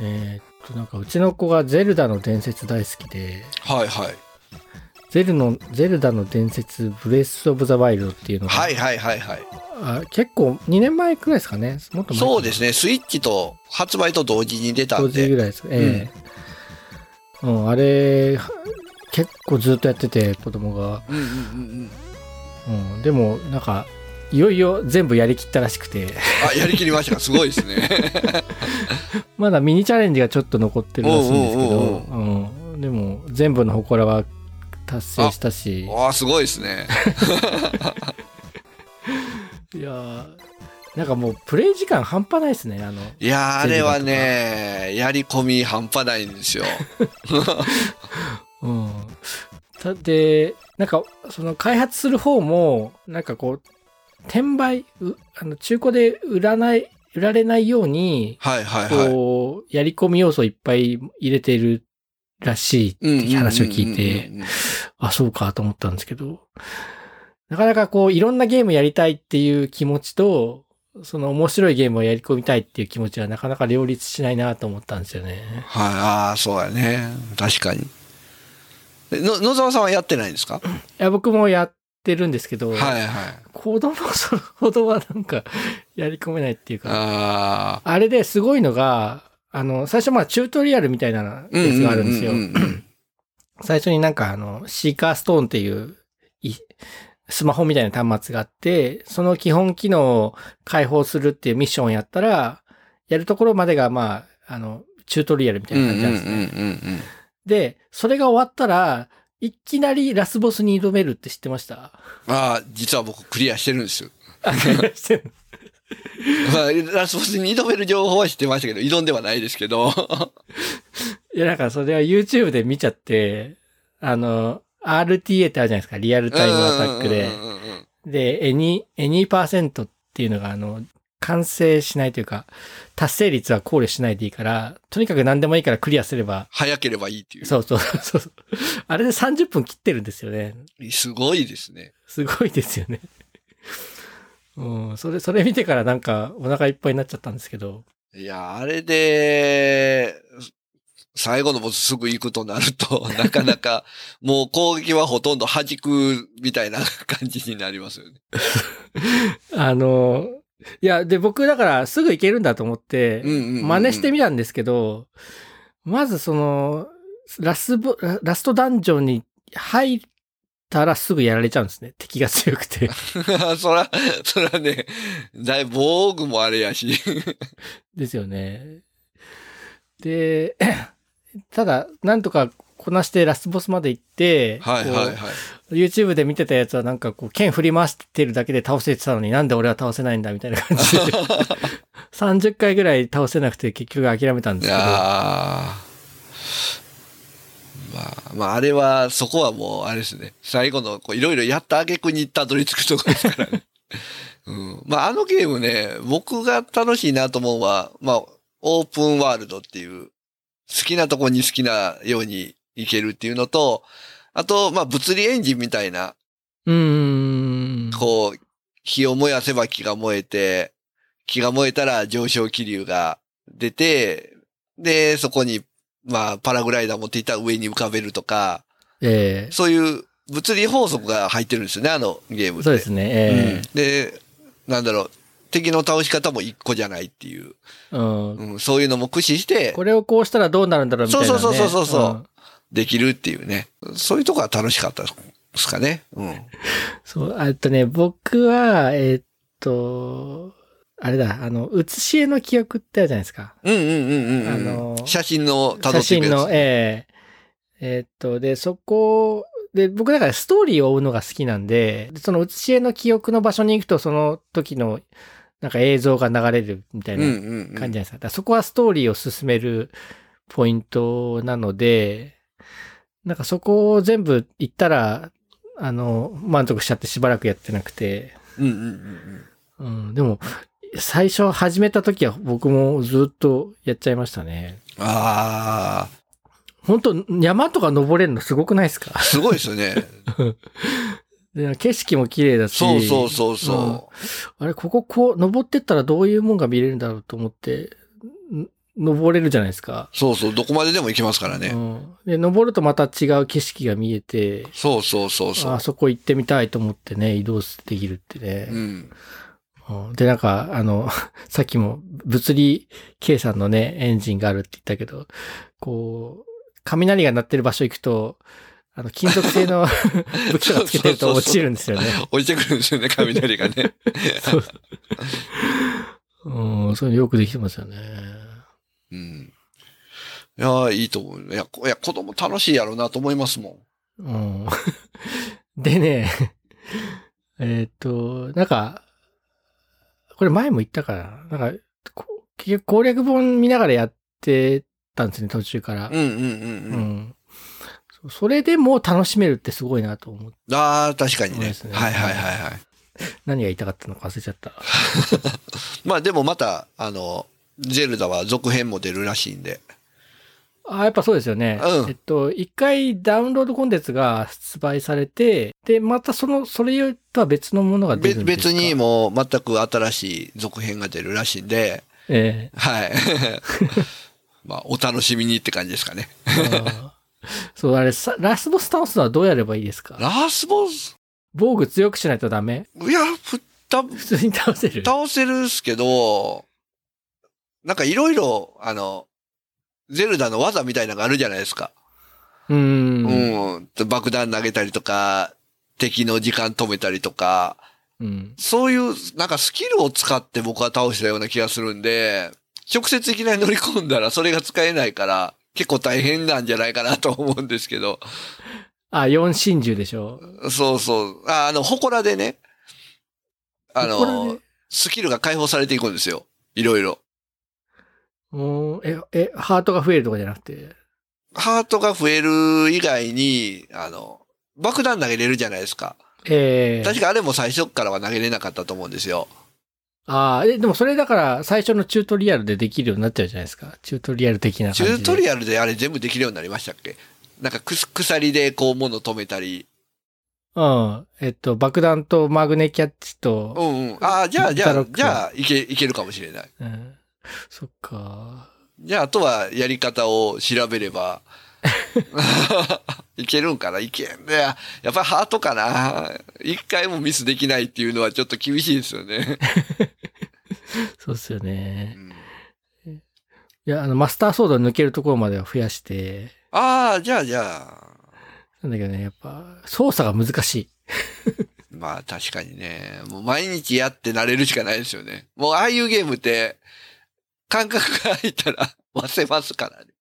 えーっと、なんかうちの子がゼルダの伝説大好きで、はいはい。ゼルの、ゼルダの伝説ブレスオブザワイルドっていうのが、はいはいはいはい。あ結構2年前くらいですかね。もっと前そうですね。スイッチと発売と同時に出た同んで。時ぐらいです。ええうん、あれ、結構ずっとやってて、子供が。うんうんうんうん。うん、でも、なんか、いよいよ全部やりきったらしくて、あ、やりきりましたか。すごいですね。まだミニチャレンジがちょっと残ってるらしいんですけど、おうん、でも、全部の祠は達成したし、ああ、すごいですね。いやーなんかもう、プレイ時間半端ないですね、あの、いやー、あれはね、やり込み半端ないんですよ。うん。だって、なんか、その開発する方も、なんかこう、転売、うあの中古で売らない、売られないように、はいはいはい。こう、やり込み要素をいっぱい入れてるらしいっていう話を聞いて、あ、そうかと思ったんですけど、なかなかこう、いろんなゲームやりたいっていう気持ちと、その面白いゲームをやり込みたいっていう気持ちはなかなか両立しないなと思ったんですよね。はい、ああ、そうやね。確かに。えの野沢さんはやってないんですか、いや、僕もやってるんですけど、はいはい。子供それほどはなんかやり込めないっていうか、ああ。あれですごいのが、あの、最初まあチュートリアルみたいなやつがあるんですよ最初になんかあの、シーカーストーンっていう、いスマホみたいな端末があって、その基本機能を開放するっていうミッションをやったら、やるところまでがまあ、あの、チュートリアルみたいうんな感じなんですね。うん。で、それが終わったら、いきなりラスボスに挑めるって知ってました？ああ、実は僕クリアしてるんですよ。あ、してる まあ、ラスボスに挑める情報は知ってましたけど、挑んではないですけど。いや、なんかそれは YouTube で見ちゃって、あの、RTA ってあるじゃないですか。リアルタイムアタックでで、エニ、エニパーセントっていうのが、あの、完成しないというか、達成率は考慮しないでいいから、とにかく何でもいいからクリアすれば、早ければいいっていう。そうそうそう。あれで30分切ってるんですよね。すごいですね。すごいですよね。うん、それ、それ見てからなんかお腹いっぱいになっちゃったんですけど。いや、あれで、最後のボスすぐ行くとなると、なかなか、もう攻撃はほとんど弾くみたいな感じになりますよね。あの、いや、で、僕だからすぐ行けるんだと思って、真似してみたんですけど、まずその、ラスボ、ララストダンジョンに入ったらすぐやられちゃうんですね。敵が強くて。そら、そらね、だいぶ防具もあれやし。ですよね。で、ただ、なんとかこなしてラスボスまで行って、はいはいはい。YouTube で見てたやつはなんかこう剣振り回してるだけで倒せてたのになんで俺は倒せないんだみたいな感じで 30回ぐらい倒せなくて結局諦めたんでいすけど。まあ、まあ、あれは、そこはもう、あれですね。最後の、こう、いろいろやった挙句にたどり着くところですからね。うん。まあ、あのゲームね、僕が楽しいなと思うのは、まあ、オープンワールドっていう、好きなとこに好きなように行けるっていうのと、あと、まあ、物理エンジンみたいな、うーん。こう、火を燃やせば木が燃えて、木が燃えたら上昇気流が出て、で、そこに、まあ、パラグライダー持っていったら上に浮かべるとか、ええそういう物理法則が入ってるんですよね、あのゲームって。そうですね。えうんで、なんだろう、敵の倒し方も一個じゃないっていう、えうん。うん、そういうのも駆使してこれをこうしたらどうなるんだろうみたいな、ね。そうそうそうそうそううんできるっていうね。そういうとこは楽しかったですかね。うん。そう、あとね、僕は、えーっと、あれだ、あの、写し絵の記憶ってあるじゃないですか。うんうんうんうんうん。あの写真の辿っていくやつ。写真の、えええーっと、で、そこ、で、僕だからストーリーを追うのが好きなんで、でその写し絵の記憶の場所に行くと、その時の、なんか映像が流れるみたいな。感じじゃないですか。そこはストーリーを進めるポイントなので、なんかそこを全部行ったら、あの、満足しちゃってしばらくやってなくて、うんうんうんうん。うん、でも、最初始めた時は僕もずっとやっちゃいましたね。あ本当山とか登れるのすごくないですか？あ、すごいですよね。で景色も綺麗だし。そうそうそうそあれ、こここう、登ってったらどういうもんが見れるんだろうと思って、ん登れるじゃないですか。そうそう、どこまででも行けますからね。うん。で、登るとまた違う景色が見えて、そうそうそうそう。あそこ行ってみたいと思ってね、移動できるってね。うん。うんで、なんか、あの、さっきも物理計算のね、エンジンがあるって言ったけど、こう、雷が鳴ってる場所行くと、あの、金属製の 武器とかつけてると落ちるんですよね。降りてくるんですよね、雷がね。そう。うん、そういうのよくできてますよね。うん。いや、いいと思う。いや、こいや子供楽しいやろうなと思いますもん。うん。でね、えーっと、なんか、これ前も言ったかな。なんか、こ結局攻略本見ながらやってたんですね、途中からうん。うんうんううん。ん。そそれでも楽しめるってすごいなと思って、ああ、確かにねねはいはいはいはい。何が言いたかったのか忘れちゃった。まあでもまた、あの、ゼルダは続編も出るらしいんで。あ、やっぱそうですよね。うん。えっと、一回ダウンロードコンテンツが発売されて、で、またその、それとは別のものが出べるんですか？別にも全く新しい続編が出るらしいんで、えはい。まあ、お楽しみにって感じですかね。そう、あれ、さラスボス倒すのはどうやればいいですか？ラスボス、防具強くしないとダメ？いや、ふた、普通に倒せる。倒せるっすけど、なんかいろいろ、あの、ゼルダの技みたいなのがあるじゃないですか。うーん。うん。爆弾投げたりとか、敵の時間止めたりとか、うん。そういう、なんかスキルを使って僕は倒したような気がするんで、直接いきなり乗り込んだらそれが使えないから、結構大変なんじゃないかなと思うんですけど。あ、四真珠でしょ？そうそう。ああの、祠でね、あので、スキルが解放されていくんですよ。いろいろ。もう、え、え、ハートが増えるとかじゃなくて？ハートが増える以外に、あの、爆弾投げれるじゃないですか。ええ確かあれも最初からは投げれなかったと思うんですよ。ああ、え、でもそれだから最初のチュートリアルでできるようになっちゃうじゃないですか？チュートリアル的なチ。ュートリアルであれ全部できるようになりましたっけ？なんかくす鎖でこう物止めたり。うん。えっと、爆弾とマグネキャッチと、うんうん。ああ、じゃあ、じゃあ、じゃあ、いけ、いけるかもしれない。うん。そっか。じゃあ、あとはやり方を調べれば、いけるんかな？いけんね。やっぱりハートかな。一回もミスできないっていうのはちょっと厳しいですよね。そうっすよねう。んいや、あの、マスターソード抜けるところまでは増やして、ああ、じゃあ、じゃあ。なんだけどね、やっぱ、操作が難しい。まあ確かにね。もう毎日やって慣れるしかないですよね。もうああいうゲームって、感覚が入ったら 忘れますからね。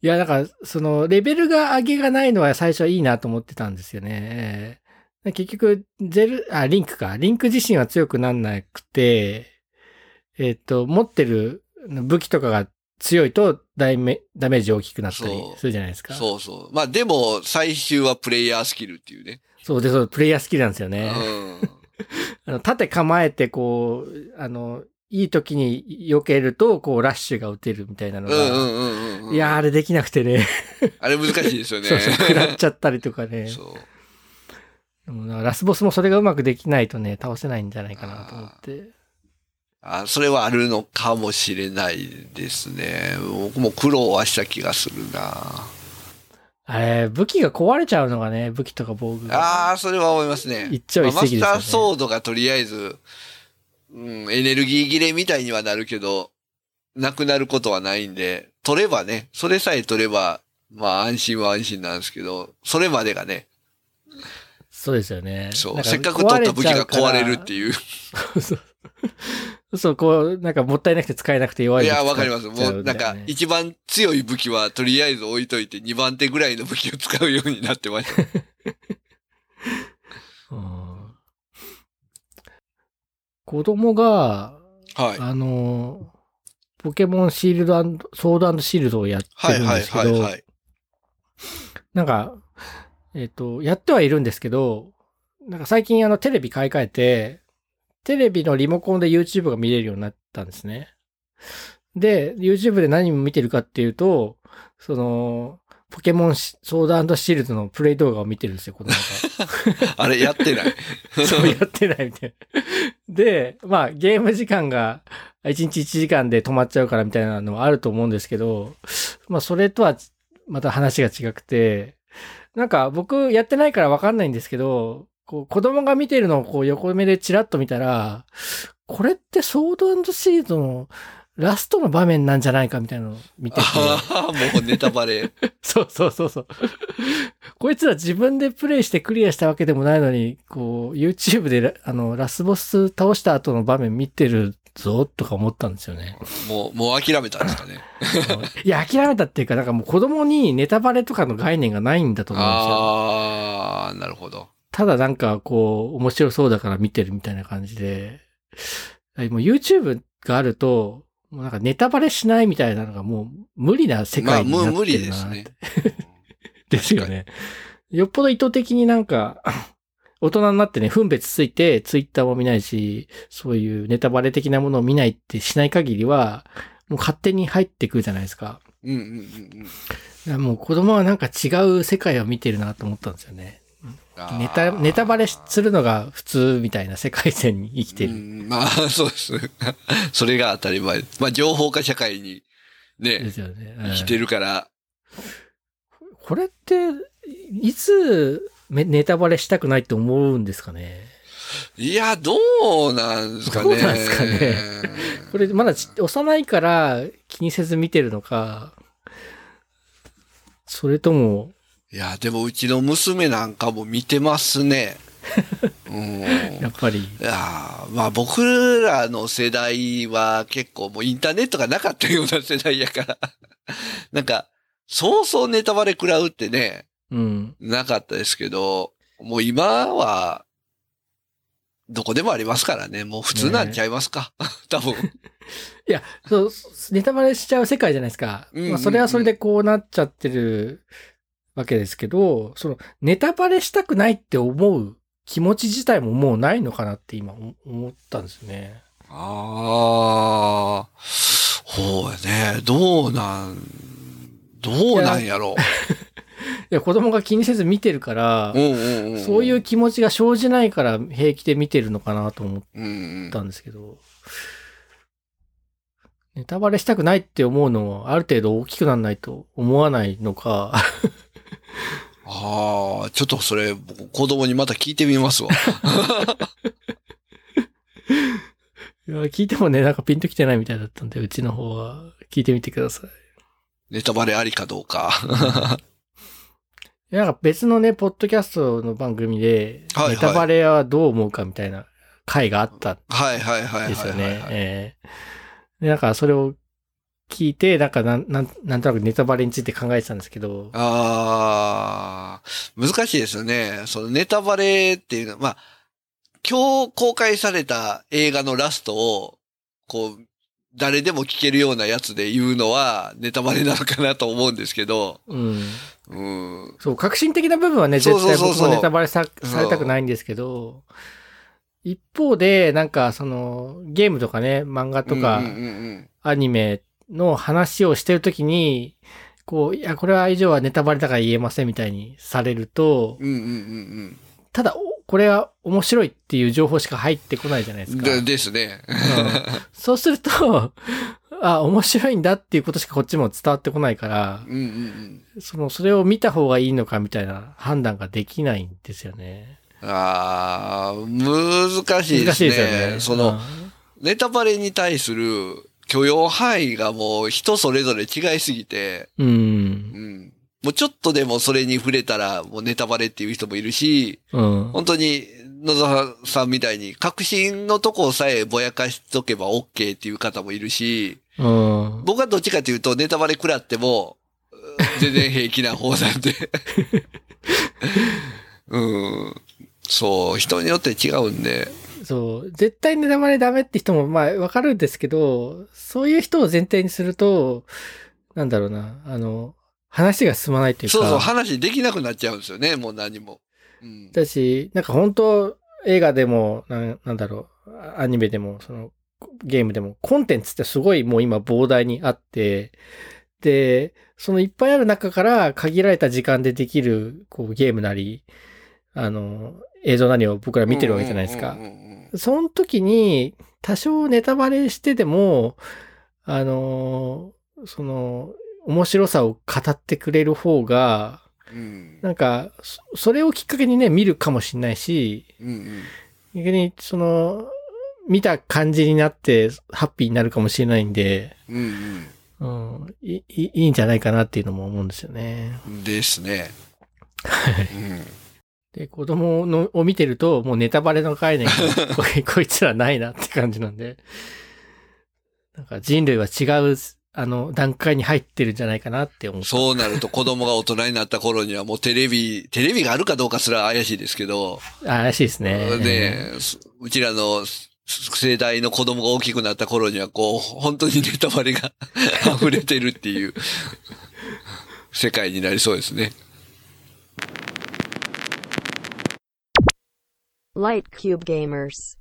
いや、だから、その、レベルが上げがないのは最初はいいなと思ってたんですよね。結局、ゼル、あ、リンクか。リンク自身は強くなんなくて、えっ、と、持ってる武器とかが強いとダメダメージ大きくなったりするじゃないですか。そうそう。まあでも、最終はプレイヤースキルっていうね。そうで、そう、プレイヤースキルなんですよね。うん。あの、縦構えて、こう、あの、いい時に避けると、こう、ラッシュが打てるみたいなのが。うんうんうんうん。いやー、あれできなくてね。あれ難しいですよね。そうそう、食らっちゃったりとかね。そう。ラスボスもそれがうまくできないとね、倒せないんじゃないかなと思って。あそれはあるのかもしれないですね。僕も苦労はした気がするな。あれ、武器が壊れちゃうのがね、武器とか防具が。ああ、それは思いますね。一朝一夕ですよねまあマスターソードがとりあえず、うん、エネルギー切れみたいにはなるけど、なくなることはないんで、取ればね、それさえ取れば、まあ安心は安心なんですけど、それまでがね、そうですよね。そう、せっかく取った武器が壊れるっていいう。う。そうこう、なんかもったいなくて使えなくて弱いいや、わかります。もうなんか一番強い武器はとりあえず置いといて、二番手ぐらいの武器を使うようになってました。うん子供が、はい。あの、ポケモンシールドソードシールドをやってはいはいるんですけど、はいはい。なんか、えっ、と、やってはいるんですけど、なんか最近あのテレビ買い替えて、テレビのリモコンで YouTube が見れるようになったんですね。で、YouTube で何を見てるかっていうと、その、ポケモンシソードシールドのプレイ動画を見てるんですよ、子供が。あれやってない。そうやってないみたいな。で、まあ、ゲーム時間が1日1時間で止まっちゃうからみたいなのはあると思うんですけど、まあ、それとはまた話が違くて、なんか僕やってないからわかんないんですけど、こう子供が見てるのをこう横目でチラッと見たら、これってソードシードのラストの場面なんじゃないかみたいなのを見てて。ああ、もうネタバレ。そうそうそうそう。こいつら自分でプレイしてクリアしたわけでもないのに、こう、YouTube であの、ラスボス倒した後の場面見てるぞ、とか思ったんですよね。もう、もう諦めたんですかね。いや、諦めたっていうか、なんかもう子供にネタバレとかの概念がないんだと思うんですよ。ああ、なるほど。ただなんかこう、面白そうだから見てるみたいな感じで、もう YouTube があると、もうなんかネタバレしないみたいなのがもう無理な世まあ、界になってるなもう無理ですね。ですよね。よっぽど意図的になんか、大人になってね、分別ついて、ツイッターも見ないし、そういうネタバレ的なものを見ないってしない限りは、もう勝手に入ってくるじゃないですか。うんうんうんうんもう子供はなんか違う世界を見てるなと思ったんですよね。ネタ、ネタバレするのが普通みたいな世界線に生きてうる。んまあ、そうです。それが当たり前。まあ、情報化社会にでね、すよね。生きてるから。これって、いつめネタバレしたくないって思うんですかね？いや、どうなんですかね。どうなんですかね？これまだち幼いから気にせず見てるのか、それとも、いや、でもうちの娘なんかも見てますね。うん。やっぱり、いやーまあ僕らの世代は結構もうインターネットがなかったような世代やから、なんか、そうそうネタバレ食らうってね、うん。なかったですけど、もう今は、どこでもありますからね。もう普通なんちゃいますか。多分。いや、そう、ネタバレしちゃう世界じゃないですか。うんうんうんまあ、それはそれでこうなっちゃってるわけですけど、その、ネタバレしたくないって思う気持ち自体ももうないのかなって今思思ったんですね。ああ、ほうやね。どうなん、どうなんやろ いや、子供が気にせず見てるからう。う、んうんうん。そういう気持ちが生じないから平気で見てるのかなと思っうんうん。たんですけど、ネタバレしたくないって思うのはある程度大きくならないと思わないのか、ああ、ちょっとそれ、僕子供にまた聞いてみますわ。いや聞いてもね、なんかピンときてないみたいだったんで、うちの方は聞いてみてください。ネタバレありかどうか。いやなんか別のね、ポッドキャストの番組で、はいはいネタバレはどう思うかみたいな回があったんはいはいはいはい。ですよね。はいええで、なんかそれを聞いて、なんかなん、なん、なんとなくネタバレについて考えてたんですけど、ああ、難しいですよね。そのネタバレっていうのは、まあ、今日公開された映画のラストを、こう、誰でも聞けるようなやつで言うのはネタバレなのかなと思うんですけど、うん。うん。そう、革新的な部分はね、絶対僕もネタバレさされたくないんですけど、一方で、なんかその、ゲームとかね、漫画とかアニメの話をしてるときに、こう、いや、これは以上はネタバレだから言えませんみたいにされると、うんうんうんただ、おこれは面白いっていう情報しか入ってこないじゃないでうん。すか。でですね。うんそうすると、あ、面白いんだっていうことしかこっちも伝わってこないから、うんうんうん。その、それを見た方がいいのかみたいな判断ができないんですよね。ああ、難しいですね。難しいですよね。その、ネタバレに対する許容範囲がもう人それぞれ違いすぎて、うん。うん。もうちょっとでもそれに触れたらもうネタバレっていう人もいるし、うん。本当に野沢さんみたいに確信のとこさえぼやかしとけば OK っていう方もいるし、うん。僕はどっちかというとネタバレ食らっても全然平気な方なんで。うん。そう、人によって違うんで。そう。絶対ネタバレダメって人も、まあ、わかるんですけど、そういう人を前提にすると、なんだろうな、あの、話が進まないというか。そうそう、話できなくなっちゃうんですよね、もう何も。うん。だし、なんか本当映画でも、なんなんだろう、アニメでも、その、ゲームでも、コンテンツってすごいもう今膨大にあって、で、そのいっぱいある中から限られた時間でできる、こう、ゲームなり、あの、映像なりを僕ら見てるわけじゃないですかうん。うんうんうんその時に、多少ネタバレしてでも、あのーその、面白さを語ってくれる方が、うん。なんか、そそれをきっかけにね、見るかもしれないし、うんうん。逆に、その、見た感じになって、ハッピーになるかもしれないんで、うんうん、いいいいんじゃないかなっていうのも思うんですよね。うんですね。うんで、子供のを見てると、もうネタバレの概念が こいつらないなって感じなんで、なんか人類は違う、あの、段階に入ってるんじゃないかなって思う。そうなると子供が大人になった頃にはもうテレビ、テレビがあるかどうかすら怪しいですけど、あ怪しいですね。で、すうちらの世代の子供が大きくなった頃にはこう、本当にネタバレが 溢れてるっていう世界になりそうですね。Light Cube Gamers.